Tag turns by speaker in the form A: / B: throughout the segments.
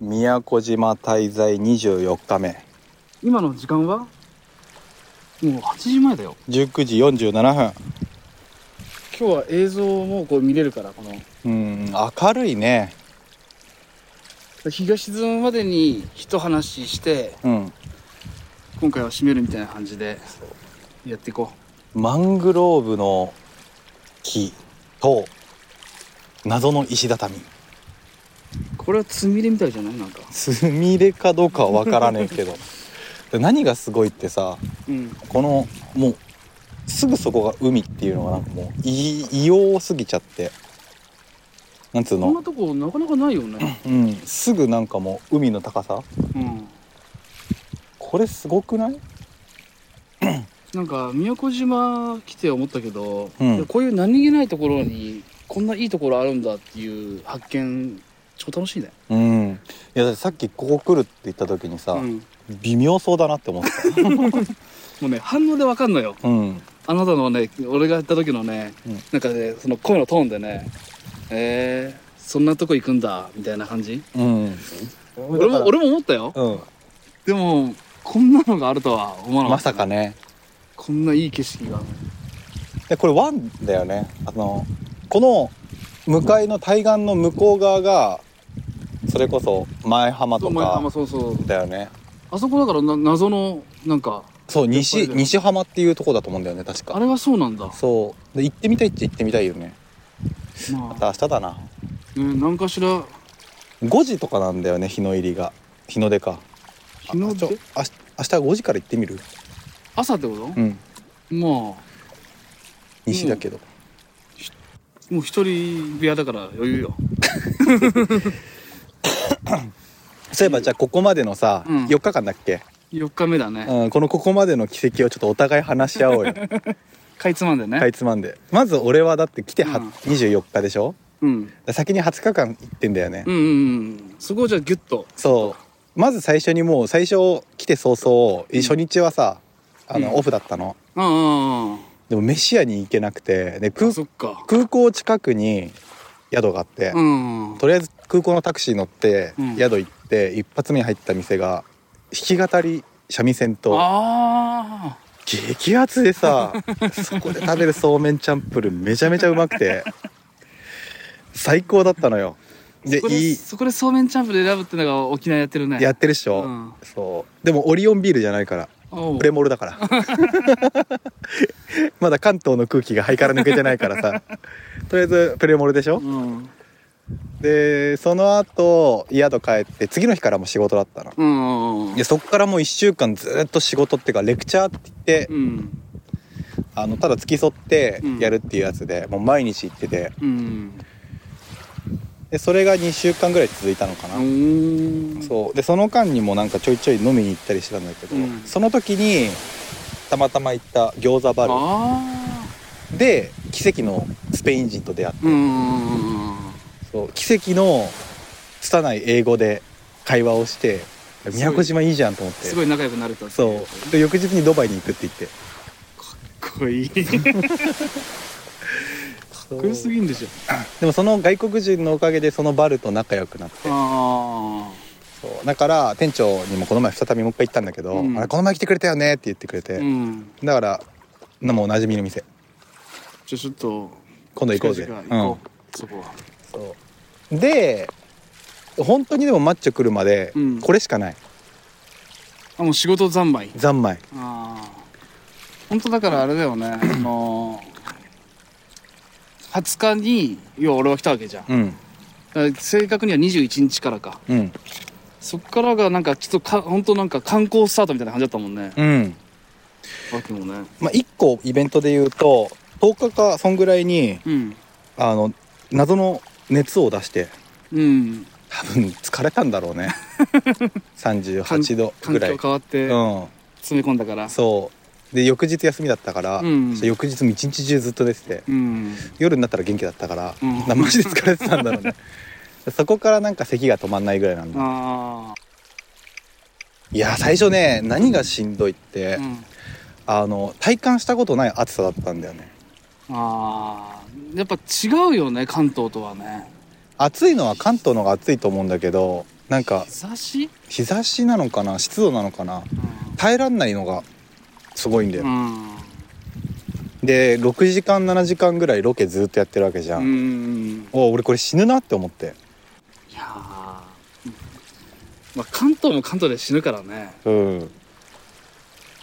A: 宮古島滞在24日目。
B: 今の時間は？もう8時前だよ。
A: 19時47分。
B: 今日は映像もこう見れるからこの。
A: うん明るいね。
B: 日が沈むまでに一話して
A: うん。
B: 今回は締めるみたいな感じでやっていこ
A: マングローブの木と謎の石畳。
B: うこれはつみれみたいじゃない？なんか。
A: スミレかどうかは分からねえけど。で何がすごいってさ
B: うん。
A: このもうすぐそこが海っていうのがなんかもう異異様すぎちゃって。なんつうの？
B: こんなとこなかなかないよね。
A: うん。すぐなんかもう海の高さ。
B: うん。
A: これすごくない？
B: なんか宮古島来て思ったけど、
A: うん。
B: こういう何気ないところにこんないいところあるんだっていう発見超楽しいね。
A: うん。いやだってさっきここ来るって言った時にさ、
B: うん、
A: 微妙そうだなって思って
B: もうね反応でわかんのよ。
A: たうん。
B: あなたのね俺がやった時のね、
A: うん。
B: なんかねその声のトーンでねえー、そんなとこ行くんだみたいな感じ。
A: うん。
B: 俺も俺も思ったよ。
A: うん。
B: でもこんなのがあるとは思わなか
A: ま
B: った。
A: さかね。
B: こんないい景色が。
A: でこれ湾だよね。あのこの向かいの対岸の向こう側がそれこそ前浜と
B: そう前浜
A: か
B: そうそう。
A: だよね。
B: あそこだからな謎のなんか
A: そう西西浜っていうとこだと思うんだよね確か。
B: あれはそうなんだ。
A: そう。で行ってみたいっちゃ行ってみたいよね。
B: ま
A: また明日だな。
B: あ、ね、何かしら。
A: 5時とかなんだよね日の入りが。日の出か。
B: 日の出？
A: あちょあし明日5時から行ってみる？
B: 朝ってこと、
A: うん。
B: まあ。
A: 西だけど、
B: もう一人部屋だから余裕よ
A: そういえばじゃあここまでのさ、
B: うん。
A: 4日間だっけ、
B: 4日目だね、
A: うん、このここまでの奇跡をちょっとお互い話し合おうよ。
B: かいつまんでね。
A: かいつまんで。まず俺はだって来ては、
B: うん。
A: 24日でしょ？
B: うん、
A: 先に20日間行ってんだよね、
B: うんうんうん。そこをじゃあギュッと。
A: そう。まず最初にもう最初来て早々、
B: うん
A: 初日はさあの、
B: うん
A: オフだったの?
B: うんうんうん。
A: でも飯屋に行けなくて。で空
B: あそっか。
A: 空港近くに宿があって、
B: うん。
A: とりあえず空港のタクシー乗って
B: うん。
A: 宿行って、一発目に入った店が弾き語り三味線と
B: あ
A: 激アツでさ そこで食べるそうめんチャンプルーめちゃめちゃうまくて最高だったのよ。
B: あそこで
A: でいい
B: そこでそうめんチャンプで選ぶってのが沖縄やってるね。
A: やってるっしょ、
B: うん。
A: そう。でもオリオンビールじゃないからプレモルだから。まだ関東の空気が肺から抜けてないからさとりあえずプレモルでしょ？
B: うん。
A: でその後宿帰って次の日からも仕事だったの。
B: うんうん
A: でそっからもう1週間ずっと仕事っていうかレクチャーって言って、
B: うん。
A: あのただ付き添って
B: うん。
A: やるっていうやつで、もう毎日行ってて。
B: うん。
A: でそれが2週間ぐらい続いたのかな、
B: うん。
A: そう。でその間にもなんかちょいちょい飲みに行ったりしてたんだけど、
B: うん。
A: その時にたまたま行った餃子バル。
B: あ
A: で奇跡のスペイン人と出会って、そう奇跡の拙い英語で会話をして宮古島いいじゃんと思って。
B: すごい仲良くなれたってい
A: そう。で翌日にドバイに行くって言って。
B: かっこいい。かっこよすぎんでしょ。
A: でもその外国人のおかげでそのバルと仲良くなって。
B: あ
A: そう。だから店長にもこの前再びもう一回行ったんだけど「
B: うん。
A: あれこの前来てくれたよね」って言ってくれて、
B: あうん。
A: だからなもうおなじみの店
B: じゃあちょっと
A: 今度行こうぜ。
B: 近々行こう、そこは。
A: そう。で本当にでもマッチョ来るまで
B: うん。
A: これしかない、
B: あもう仕事三昧。
A: 三昧。
B: ああ本当だからあれだよね。あの20日に要は俺は来たわけじゃん。
A: うん。
B: だから正確には21日からか。
A: うん。
B: そっからがなんかちょっとか本当なんか観光スタートみたいな感じだったもんね。
A: うん。
B: わけもね。
A: まあ1個イベントで言うと10日かそんぐらいに
B: うん。
A: あの謎の熱を出して
B: うん。
A: 多分疲れたんだろうね。38度
B: 環
A: ぐらい。
B: 境変わって
A: うん。
B: 詰め込んだから。
A: そう。で翌日休みだったから、
B: うん。
A: 翌日も一日中ずっと出てて
B: うん。
A: 夜になったら元気だったから、
B: うん。
A: なマジで疲れてたんだろうね。そこからなんか咳が止まんないぐらいなんだ。
B: あ
A: いや最初ね何がしんどいって、
B: あ
A: の体感したことない暑さだったんだよね
B: あーやっぱ違うよね関東とはね。
A: 暑いのは関東の方が暑いと思うんだけどなんか
B: 日差し？
A: 日差しなのかな湿度なのかな耐えらんないのがすごいんだよ、
B: うん。
A: で6時間7時間ぐらいロケずっとやってるわけじゃ、
B: うんん
A: お俺これ死ぬなって思って。
B: いやー。まあ関東も関東で死ぬからね。
A: うん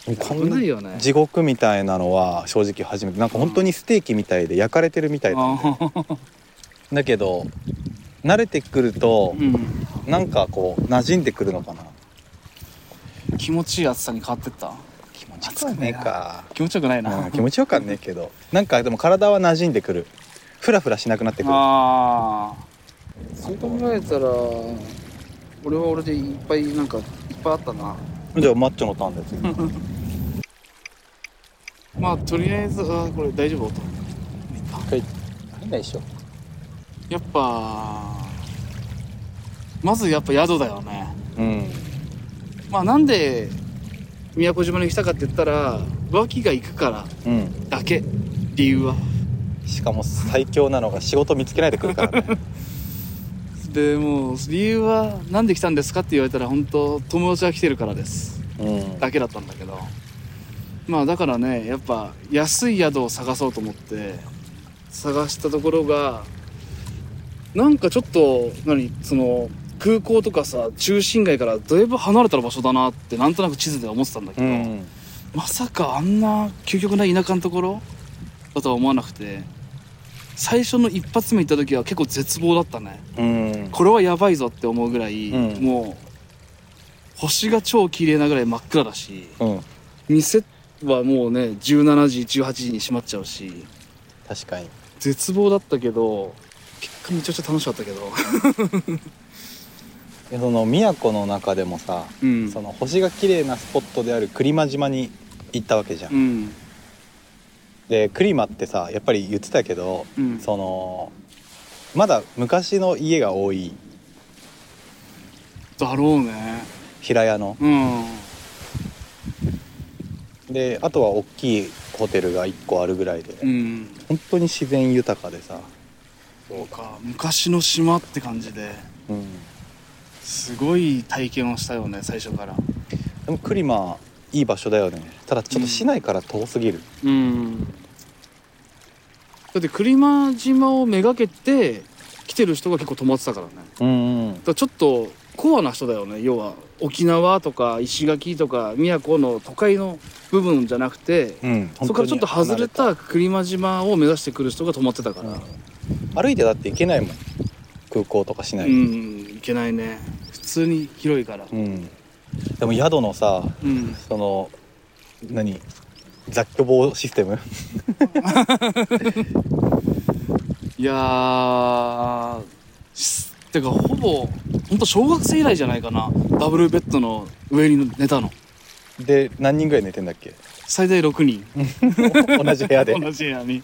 A: ない
B: なよね。
A: 地獄みたいなのは正直初めて。なんか本当にステーキみたいで焼かれてるみたいだ,、
B: あー。
A: だけど慣れてくると
B: うん。
A: なんかこう馴染んでくるのかな。
B: 気持ちいい暑さに変わってった？
A: 気持ちよくねえか。
B: 気持ちよくないな、
A: うん気持ちよかんねえけど。なんかでも体は馴染んでくる。フラフラしなくなってくる。
B: ああそう考えたら俺は俺でいっぱいなんかいっぱいあったな。
A: じゃあマッチョのターンです
B: まあとりあえずあーこれ大丈夫音
A: はい。何でしょ
B: やっぱまずやっぱ宿だよね。
A: うん。
B: まあなんで宮古島に来たかって言ったら脇が行くから
A: うん。
B: だけ。理由は。
A: しかも最強なのが仕事見つけないでくるからね。
B: でもう理由はなんで来たんですかって言われたら本当友達が来てるからです。
A: うん。
B: だけだったんだけどまあだからねやっぱ安い宿を探そうと思って探したところがなんかちょっと何その空港とかさ中心街からだいぶ離れた場所だなってなんとなく地図で思ってたんだけど、
A: うん。
B: まさかあんな究極な田舎のところ？だとは思わなくて最初の一発目行った時は結構絶望だったね。
A: うん。
B: これはやばいぞって思うぐらい、
A: うん。
B: もう星が超綺麗なぐらい真っ暗だし
A: うん。
B: 店はもうね17時18時に閉まっちゃうし。
A: 確かに。
B: 絶望だったけど結果めちゃくちゃ楽しかったけど。
A: でその宮古の中でもさ、
B: うん。
A: その星が綺麗なスポットである栗間島に行ったわけじゃん、
B: うん。
A: で栗間ってさやっぱり言ってたけど、
B: うん。
A: そのまだ昔の家が多い。
B: だろうね。
A: 平屋の。
B: うん
A: であとは大きいホテルが1個あるぐらいで、
B: うん。
A: 本当に自然豊かでさ、
B: そうか。昔の島って感じで
A: うん、
B: すごい体験をしたよね最初から。
A: でも栗間いい場所だよね。ただちょっと市内から遠すぎる、
B: うん。だって栗間島をめがけて来てる人が結構泊まってたからね。
A: うん、うん。
B: だからちょっとコアな人だよね要は沖縄とか石垣とか宮古の都会の部分じゃなくて、
A: うん
B: そこからちょっと外れた栗間島を目指してくる人が泊まってたから。
A: 歩いてだって行けないもん。空港とかし
B: う
A: ない、
B: んいけないね。普通に広いから。
A: うん。でも宿のさ
B: うん。
A: その何？雑居房システム？
B: いやーしてかほぼほんと小学生以来じゃないかな。ダブルベッドの上に寝たの。
A: で何人ぐらい寝てんだっけ？
B: 最大6人。
A: 同じ部屋で。
B: 同じ部屋に。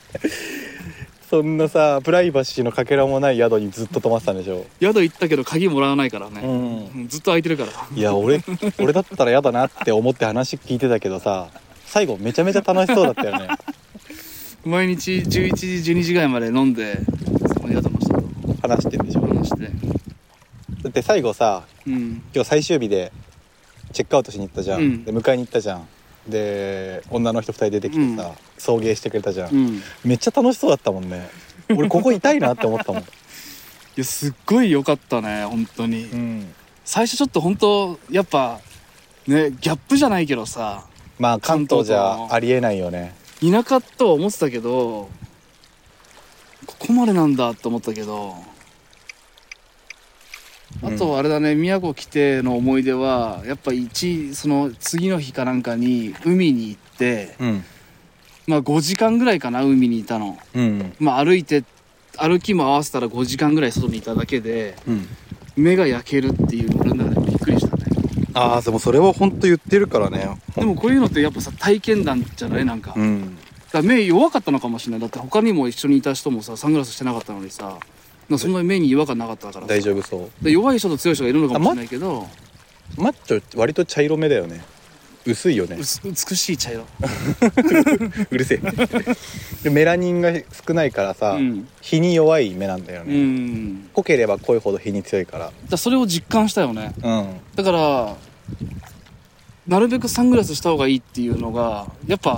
A: そんなさプライバシーのかけらもない宿にずっと泊まってたんでしょ？
B: 宿行ったけど鍵もらわないから
A: う
B: ね、
A: ん
B: うん。ずっと空いてるから。
A: いや俺俺だったら嫌だなって思って話聞いてたけどさ最後めちゃめちゃ楽しそうだったよね。
B: 毎日11時12時ぐらいまで飲んでその宿の人と
A: 話してんでしょ？
B: 話して。
A: だって最後さ
B: うん。
A: 今日最終日でチェックアウトしに行ったじゃん、
B: うん。
A: で迎えに行ったじゃん。で女の人2人出てきてさ、送迎してくれたじゃん、
B: うん。い
A: めっちゃ楽しそうだったもんね。俺ここいたいなって思ったもん。
B: やすっごい良かったね本当に。
A: うん。
B: 最初ちょっと本当やっぱねギャップじゃないけどさ
A: まあ関東じゃありえないよね。
B: 田舎とは思ってたけどここまでなんだと思ったけどあとはあれだね、宮古来ての思い出はやっぱ一その次の日かなんかに海に行って
A: うん。
B: まあ5時間ぐらいかな海にいたの。
A: うん。
B: まあ歩いて歩きも合わせたら5時間ぐらい外にいただけで
A: うん。
B: 目が焼けるっていう俺の中でびっくりしたね。
A: ああでもそれは本当言ってるからね。
B: でもこういうのってやっぱさ体験談じゃない？なんか,、だか目弱かったのかもしれない。だって他にも一緒にいた人もさサングラスしてなかったのにさなんかそんなに目に違和感なかったからさ。
A: 大丈夫そう。
B: で弱い人と強い人がいるのかもしれないけど。
A: マッチョ割と茶色目だよね。薄いよね。
B: うす美しい茶色。
A: うるせえ。でメラニンが少ないからさ、
B: うん。
A: 日に弱い目なんだよ
B: う
A: ね、
B: ん。
A: 濃ければ濃いほど日に強いから。
B: だからそれを実感したよね。
A: うん。
B: だからなるべくサングラスした方がいいっていうのがやっぱ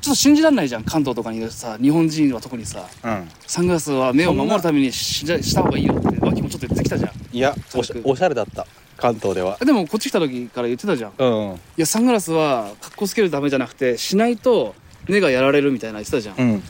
B: ちょっと信じられないじゃん関東とかにいるさ日本人は特にさ。
A: うん。
B: サングラスは目を守るためにしした方がいいよって。脇もちょっと言ってきたじゃん
A: いやおしおしゃれだった。関東では。
B: でもこっち来た時から言ってたじゃん。い
A: うん。
B: やサングラスは格好つけるためじゃなくてしないと目がやられるみたいな言ってたじゃん。
A: うん。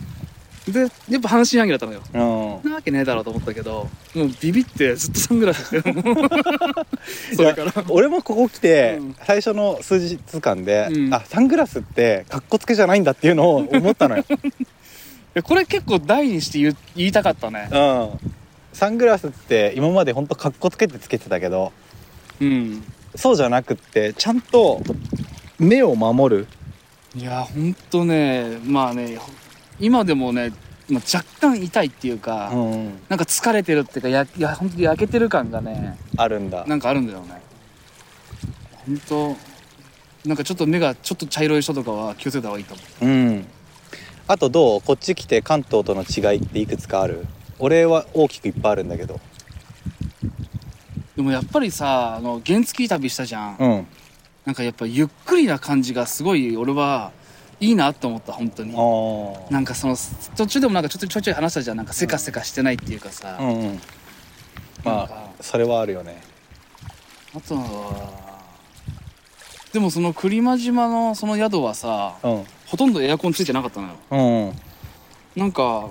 B: でやっぱ半信半疑だったのよ。
A: うん
B: なわけねえだろうと思ったけどもうビビってずっとサングラスしてる それから。
A: 俺もここ来て、
B: うん。
A: 最初の数日間で、
B: うん。
A: あサングラスってかっこつけじゃないんだっていうのを思ったのよ、
B: これ結構大にして言う言いたかったね。
A: うん、サングラスって今までほんとかっこつけてつけてたけど
B: うん。
A: そうじゃなくってちゃんと目を守る。
B: いやほんとねまあね今でもね、まあ、若干痛いっていうか、
A: うん。
B: なんか疲れてるっていうかやいや本当に焼けてる感がね
A: あるんだ。
B: なんかあるんだよね。ほんとなんかちょっと目がちょっと茶色い人とかは気をつけた方がいいと思
A: う。ん。あとどう？こっち来て関東との違いっていくつかある？俺は大きくいっぱいあるんだけど。
B: うでもやっぱりさあの原付旅したじゃん、
A: うん。
B: なんかやっぱゆっくりな感じがすごい俺はいいなって思った本当に。なんかその途中でもなんかちょっとちょいちょい話したじゃん。なんかせかせかしてないっていうかさ、
A: うんうん。まあ
B: か。
A: それはあるよね。
B: あとはでもその栗間島のその宿はさ
A: うん。
B: ほとんどエアコンついてなかったのよ。
A: うん。
B: なんか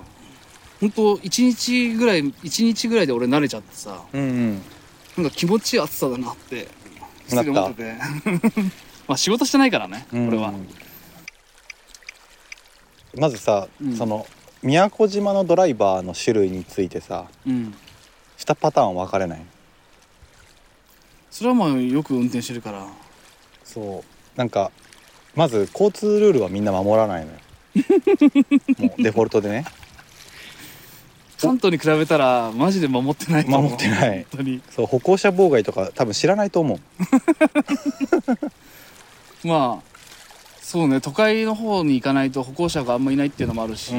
B: ほんと1日ぐらい1日ぐらいで俺慣れちゃってさ
A: うんうん。
B: なんか気持ちいい暑さだなって思ってて。まあ仕事してないからね
A: うん。
B: 俺は
A: まずさ、
B: うん。
A: その宮古島のドライバーの種類についてさ
B: うん。
A: 2パターン分かれない？
B: それはまあよく運転してるから。
A: そう。なんかまず交通ルールはみんな守らないのよ。もうデフォルトでね。
B: 関東に比べたらマジで守ってないと思う。
A: 守ってない。
B: 本当に。
A: そう歩行者妨害とか多分知らないと思う。
B: まあそうね都会の方に行かないと歩行者があんまいないっていうのもあるし、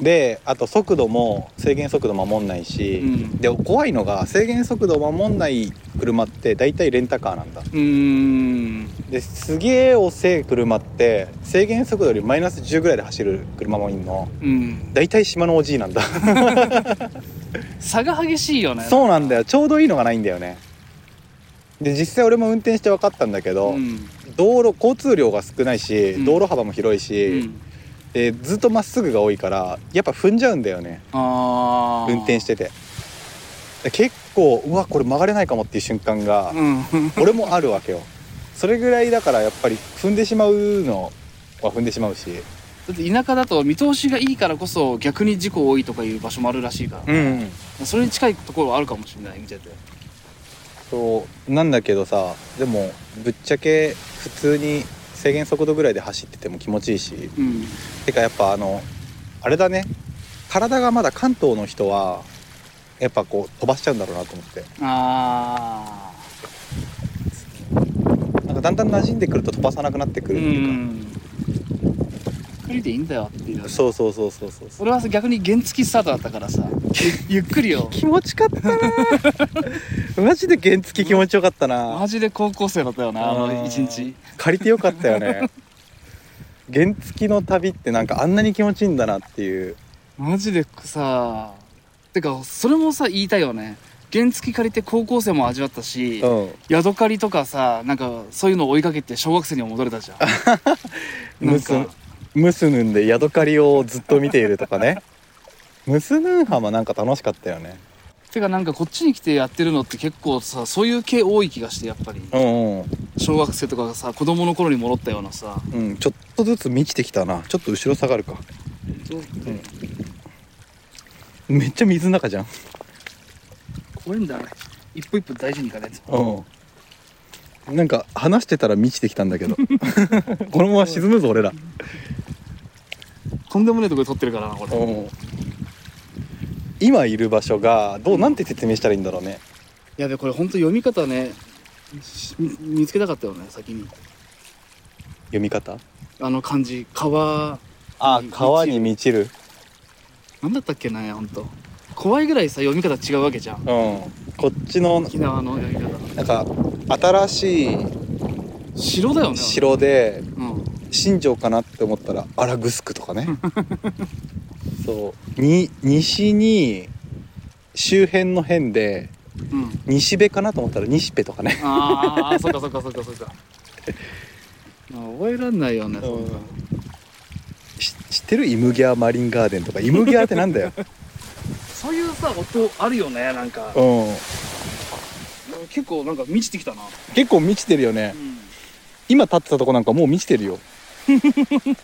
A: であと速度も制限速度守んないし、
B: うん。
A: で怖いのが制限速度を守んない車って大体レンタカーなんだ。
B: うーん。
A: ですげえ遅い車って制限速度よりマイナス10ぐらいで走る車もいんの。
B: うん。
A: 大体島のおじいなんだ。
B: 差が激しいよね。
A: そうなんだよ。ちょうどいいのがないんだよねで実際俺も運転して分かったんだけど、
B: うん。
A: 道路交通量が少ないし、
B: うん。
A: 道路幅も広いし、
B: うん。
A: でずっとまっすぐが多いからやっぱ踏んじゃうんだよね。運転してて。で結構うわこれ曲がれないかもっていう瞬間が
B: うん。
A: 俺もあるわけよ。それぐらいだからやっぱり踏んでしまうのは踏んでしまうし。
B: だって田舎だと見通しがいいからこそ逆に事故多いとかいう場所もあるらしいから、
A: うん。
B: それに近いところはあるかもしれない見てて
A: そうなんだけどさでもぶっちゃけ普通に制限速度ぐらいで走ってても気持ちいいし。
B: うん。
A: てかやっぱあのあれだね。体がまだ関東の人はやっぱこう飛ばしちゃうんだろうなと思って。
B: あ
A: なんかだんだん馴染んでくると飛ばさなくなってく
B: あう
A: るっていうか、
B: ん。ゆっくりでいいんだよっていう。
A: そうそうそうそうそう。
B: 俺は逆に原付スタートだったからさ。ゆゆっくりよ。
A: 気持ちかったな。マジで原付気持ちよかったな。
B: マジで高校生だったよなあの一日。
A: 借りてよかったよね。原付の旅ってなんかあんなに気持ちいいんだなっていう。
B: マジでさてかそれもさ言いたいよね。原付借りて高校生も味わったし、
A: うん。
B: 宿借りとかさなんかそういうのを追いかけて小学生にも戻れたじゃん。なんか
A: ムスヌンでヤドカリをずっと見ているとかね。ムスヌン浜なんか楽しかったよね。
B: てかなんかこっちに来てやってるのって結構さそういう系多い気がしてやっぱり。
A: うんうん。
B: 小学生とかがさ子供の頃に戻ったようなさ。
A: うん、ちょっとずつ満ちてきたな。ちょっと後ろ下がるか。めっちゃ水の中じゃん。
B: 怖いんだあれ一歩一歩大事にいかないと。
A: うん。なんか話してたら満ちてきたんだけど。このまま沈むぞ俺ら
B: とんでもないとこで撮ってるからなこれ。
A: うん。今いる場所がどうなんて説明したらいいんだろうね。
B: やべこれほんと読み方ねし見見つけたかったよね先に。
A: 読み方？
B: あの漢字川
A: あ
B: に
A: 川に満ちる。
B: なんだったっけなほんと。怖いぐらいさ読み方違うわけじゃん。
A: うん。こっちの
B: 沖縄の読み方。
A: なんか新しい
B: 城だよね
A: 城で
B: うん
A: 新庄かなって思ったらアラグスクとかね。そう。に西に周辺の辺で
B: うん。
A: 西部かなと思ったら西部とかね。
B: ああそっかそっかそっかそっか。あ 覚えらんないよねそんな。
A: し知ってるイムギャーマリンガーデンとか。イムギャーってなんだよ。
B: そういうさ音あるよねなんか。
A: うん。
B: 結構なんか満ちてきたな。
A: 結構満ちてるよね。
B: うん。
A: 今立ってたとこなんかもう満ちてるよ。
B: や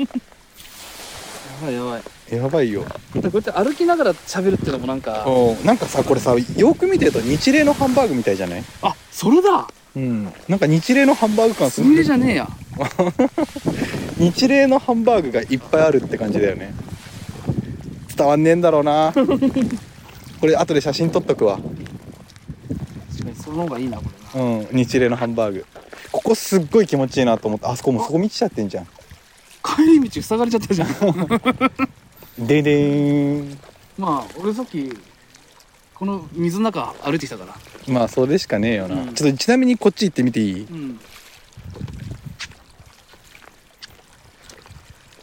B: ばいやばい。
A: やばいよ。
B: こうやって歩きながら喋るっていうのもなんか
A: うんなんかさこれさよく見てると日例のハンバーグみたいじゃない？
B: あそれだ。
A: うん。なんか日例のハンバーグ感す
B: すみれじゃねえや。
A: 日例のハンバーグがいっぱいあるって感じだよね。伝わんねえんだろうな。これ後で写真撮っとくわ。
B: 確かにその方がいいなこれな。
A: うん日例のハンバーグ。ここすっごい気持ちいいなと思ってあそこもうそこ満ちちゃってんじゃん
B: 帰り道塞がれちゃったじゃん。
A: ででーん。
B: まあ俺さっきこの水の中歩いてきたから。
A: まあそれしかねえよな、
B: うん。
A: ちょっとちなみにこっち行ってみていい？
B: うん。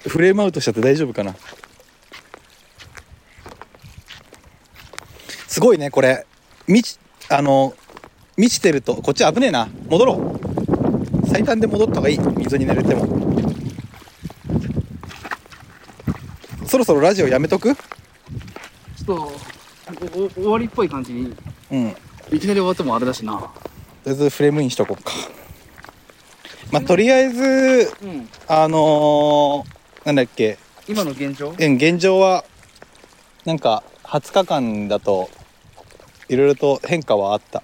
A: フレームアウトしちゃって大丈夫かな？すごいねこれ。満ちあの満ちてるとこっち危ねえな。戻ろう。最短で戻った方がいい。水に濡れてもそろそろラジオやめとく？
B: ちょっとおお終わりっぽい感じに。
A: うん。と
B: いきなり終わってもあれだしな。
A: りあえずフレームインしとこうか。まあとりあえず
B: うん。
A: あのー、なんだっけ？
B: 今の現状？
A: うん現状はなんか20日間だといろいろと変化はあった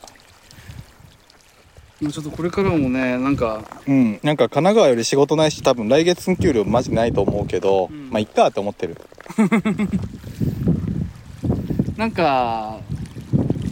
B: ちょっとこれからもねなんか
A: うん。なんか神奈川より仕事ないし多分来月の給料マジないと思うけど、
B: うん。
A: まあいっかって思ってる。
B: なんか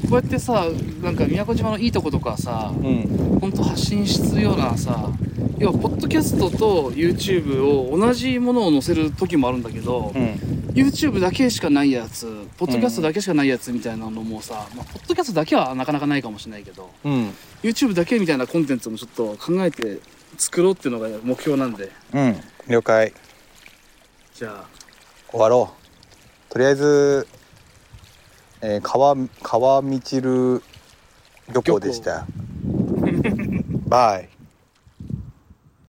B: こうやってさなんか宮古島のいいとことかさ
A: うん。
B: ほんと発信するようなさ要はポッドキャストと YouTube を同じものを載せる時もあるんだけど、
A: うん
B: YouTube だけしかないやつポッドキャストだけしかないやつみたいなのもさ、まあ、ポッドキャストだけはなかなかないかもしれないけど
A: うん。
B: YouTube だけみたいなコンテンツもちょっと考えて作ろうっていうのが目標なんで。
A: うん。了解。
B: じゃあ。
A: 終わろう。とりあえず、えー、川川みちる漁港でした。バイ